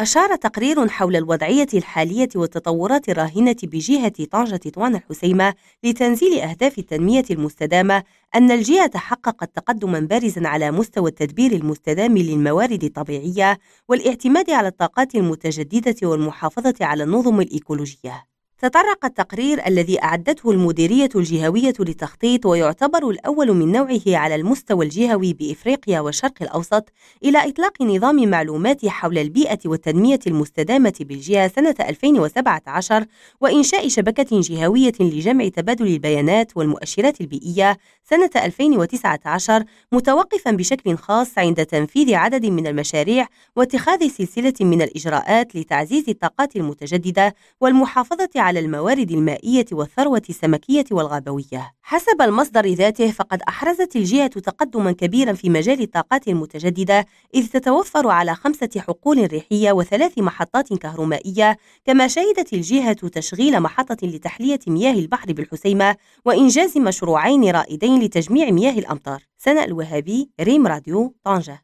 أشار تقرير حول الوضعية الحالية والتطورات الراهنة بجهة طنجة طوان الحسيمة لتنزيل أهداف التنمية المستدامة أن الجهة حققت تقدما بارزا على مستوى التدبير المستدام للموارد الطبيعية والإعتماد على الطاقات المتجددة والمحافظة على النظم الإيكولوجية. تطرق التقرير الذي أعدته المديرية الجهوية للتخطيط ويعتبر الأول من نوعه على المستوى الجهوي بإفريقيا والشرق الأوسط إلى إطلاق نظام معلومات حول البيئة والتنمية المستدامة بالجهة سنة 2017 وإنشاء شبكة جهوية لجمع تبادل البيانات والمؤشرات البيئية سنة 2019 متوقفا بشكل خاص عند تنفيذ عدد من المشاريع واتخاذ سلسلة من الإجراءات لتعزيز الطاقات المتجددة والمحافظة على على الموارد المائية والثروة السمكية والغابوية. حسب المصدر ذاته فقد أحرزت الجهة تقدما كبيرا في مجال الطاقات المتجددة إذ تتوفر على خمسة حقول ريحية وثلاث محطات كهرومائية كما شهدت الجهة تشغيل محطة لتحلية مياه البحر بالحسيمة وإنجاز مشروعين رائدين لتجميع مياه الأمطار. سناء الوهابي ريم راديو طنجة